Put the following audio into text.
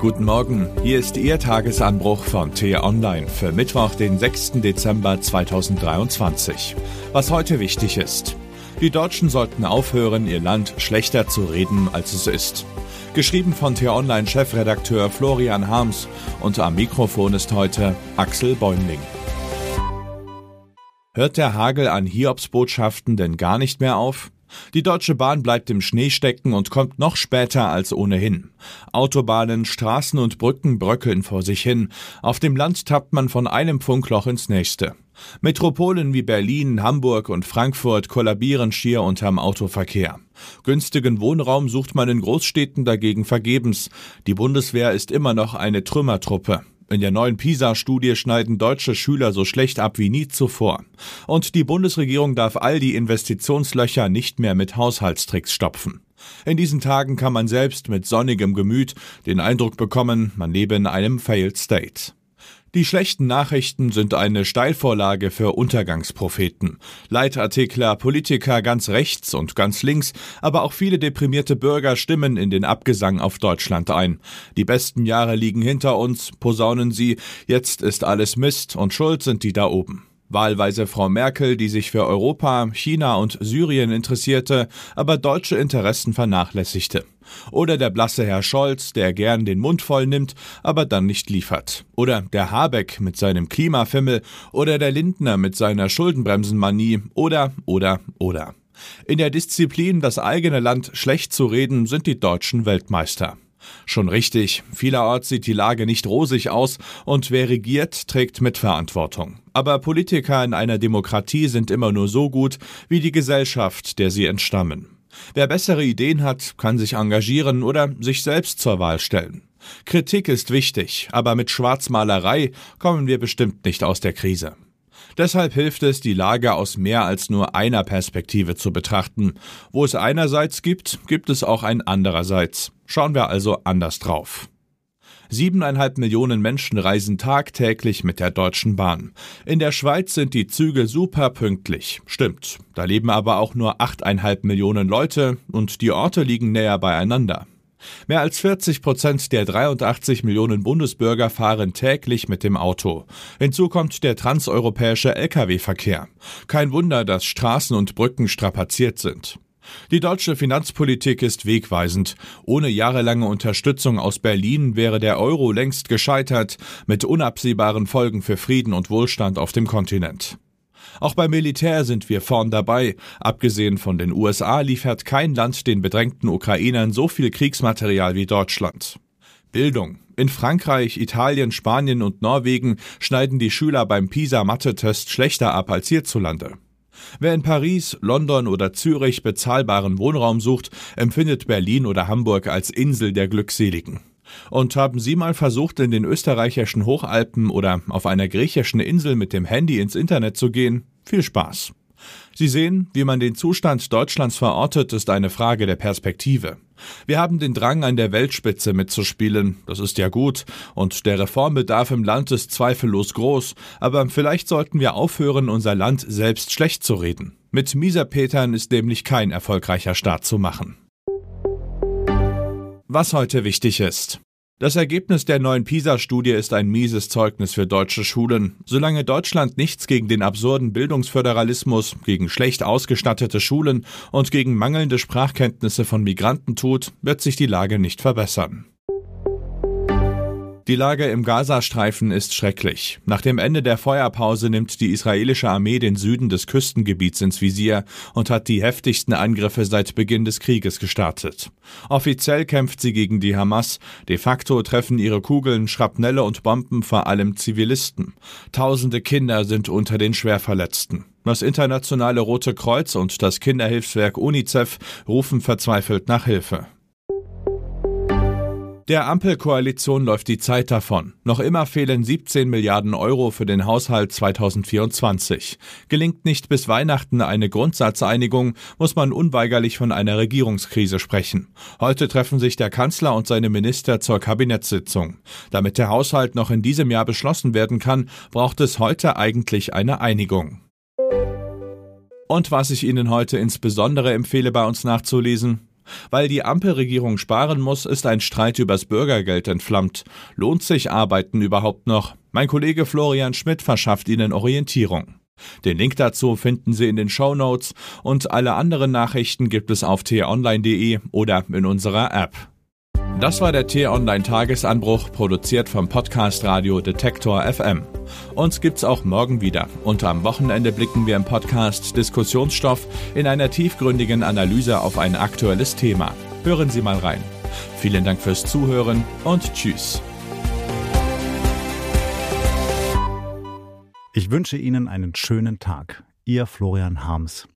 Guten Morgen, hier ist Ihr Tagesanbruch von T-Online für Mittwoch, den 6. Dezember 2023. Was heute wichtig ist. Die Deutschen sollten aufhören, ihr Land schlechter zu reden, als es ist. Geschrieben von T-Online-Chefredakteur Florian Harms und am Mikrofon ist heute Axel Bäumling. Hört der Hagel an Hiobsbotschaften denn gar nicht mehr auf? Die Deutsche Bahn bleibt im Schnee stecken und kommt noch später als ohnehin. Autobahnen, Straßen und Brücken bröckeln vor sich hin. Auf dem Land tappt man von einem Funkloch ins nächste. Metropolen wie Berlin, Hamburg und Frankfurt kollabieren schier unterm Autoverkehr. Günstigen Wohnraum sucht man in Großstädten dagegen vergebens. Die Bundeswehr ist immer noch eine Trümmertruppe. In der neuen PISA-Studie schneiden deutsche Schüler so schlecht ab wie nie zuvor. Und die Bundesregierung darf all die Investitionslöcher nicht mehr mit Haushaltstricks stopfen. In diesen Tagen kann man selbst mit sonnigem Gemüt den Eindruck bekommen, man lebe in einem Failed State. Die schlechten Nachrichten sind eine Steilvorlage für Untergangspropheten. Leitartikler, Politiker ganz rechts und ganz links, aber auch viele deprimierte Bürger stimmen in den Abgesang auf Deutschland ein. Die besten Jahre liegen hinter uns, posaunen sie, jetzt ist alles Mist und schuld sind die da oben. Wahlweise Frau Merkel, die sich für Europa, China und Syrien interessierte, aber deutsche Interessen vernachlässigte. Oder der blasse Herr Scholz, der gern den Mund voll nimmt, aber dann nicht liefert. Oder der Habeck mit seinem Klimafimmel. Oder der Lindner mit seiner Schuldenbremsenmanie. Oder, oder, oder. In der Disziplin, das eigene Land schlecht zu reden, sind die Deutschen Weltmeister. Schon richtig, vielerorts sieht die Lage nicht rosig aus und wer regiert, trägt Mitverantwortung. Aber Politiker in einer Demokratie sind immer nur so gut wie die Gesellschaft, der sie entstammen. Wer bessere Ideen hat, kann sich engagieren oder sich selbst zur Wahl stellen. Kritik ist wichtig, aber mit Schwarzmalerei kommen wir bestimmt nicht aus der Krise. Deshalb hilft es, die Lage aus mehr als nur einer Perspektive zu betrachten. Wo es einerseits gibt, gibt es auch ein andererseits. Schauen wir also anders drauf. Siebeneinhalb Millionen Menschen reisen tagtäglich mit der Deutschen Bahn. In der Schweiz sind die Züge super pünktlich. Stimmt. Da leben aber auch nur achteinhalb Millionen Leute und die Orte liegen näher beieinander. Mehr als 40 Prozent der 83 Millionen Bundesbürger fahren täglich mit dem Auto. Hinzu kommt der transeuropäische Lkw-Verkehr. Kein Wunder, dass Straßen und Brücken strapaziert sind. Die deutsche Finanzpolitik ist wegweisend. Ohne jahrelange Unterstützung aus Berlin wäre der Euro längst gescheitert, mit unabsehbaren Folgen für Frieden und Wohlstand auf dem Kontinent. Auch beim Militär sind wir vorn dabei. Abgesehen von den USA liefert kein Land den bedrängten Ukrainern so viel Kriegsmaterial wie Deutschland. Bildung. In Frankreich, Italien, Spanien und Norwegen schneiden die Schüler beim PISA-Mathe-Test schlechter ab als hierzulande. Wer in Paris, London oder Zürich bezahlbaren Wohnraum sucht, empfindet Berlin oder Hamburg als Insel der Glückseligen. Und haben Sie mal versucht, in den österreichischen Hochalpen oder auf einer griechischen Insel mit dem Handy ins Internet zu gehen? Viel Spaß. Sie sehen, wie man den Zustand Deutschlands verortet, ist eine Frage der Perspektive. Wir haben den Drang, an der Weltspitze mitzuspielen, das ist ja gut, und der Reformbedarf im Land ist zweifellos groß, aber vielleicht sollten wir aufhören, unser Land selbst schlecht zu reden. Mit Mieserpetern ist nämlich kein erfolgreicher Staat zu machen. Was heute wichtig ist. Das Ergebnis der neuen PISA-Studie ist ein mieses Zeugnis für deutsche Schulen. Solange Deutschland nichts gegen den absurden Bildungsföderalismus, gegen schlecht ausgestattete Schulen und gegen mangelnde Sprachkenntnisse von Migranten tut, wird sich die Lage nicht verbessern. Die Lage im Gazastreifen ist schrecklich. Nach dem Ende der Feuerpause nimmt die israelische Armee den Süden des Küstengebiets ins Visier und hat die heftigsten Angriffe seit Beginn des Krieges gestartet. Offiziell kämpft sie gegen die Hamas, de facto treffen ihre Kugeln, Schrapnelle und Bomben vor allem Zivilisten. Tausende Kinder sind unter den Schwerverletzten. Das internationale Rote Kreuz und das Kinderhilfswerk UNICEF rufen verzweifelt nach Hilfe. Der Ampelkoalition läuft die Zeit davon. Noch immer fehlen 17 Milliarden Euro für den Haushalt 2024. Gelingt nicht bis Weihnachten eine Grundsatzeinigung, muss man unweigerlich von einer Regierungskrise sprechen. Heute treffen sich der Kanzler und seine Minister zur Kabinettssitzung. Damit der Haushalt noch in diesem Jahr beschlossen werden kann, braucht es heute eigentlich eine Einigung. Und was ich Ihnen heute insbesondere empfehle, bei uns nachzulesen, Weil die Ampelregierung sparen muss, ist ein Streit übers Bürgergeld entflammt. Lohnt sich Arbeiten überhaupt noch? Mein Kollege Florian Schmidt verschafft Ihnen Orientierung. Den Link dazu finden Sie in den Show Notes und alle anderen Nachrichten gibt es auf t-online.de oder in unserer App. Das war der T-Online Tagesanbruch, produziert vom Podcast Radio Detektor FM. Uns gibt's auch morgen wieder. Und am Wochenende blicken wir im Podcast Diskussionsstoff in einer tiefgründigen Analyse auf ein aktuelles Thema. Hören Sie mal rein. Vielen Dank fürs Zuhören und Tschüss. Ich wünsche Ihnen einen schönen Tag. Ihr Florian Harms.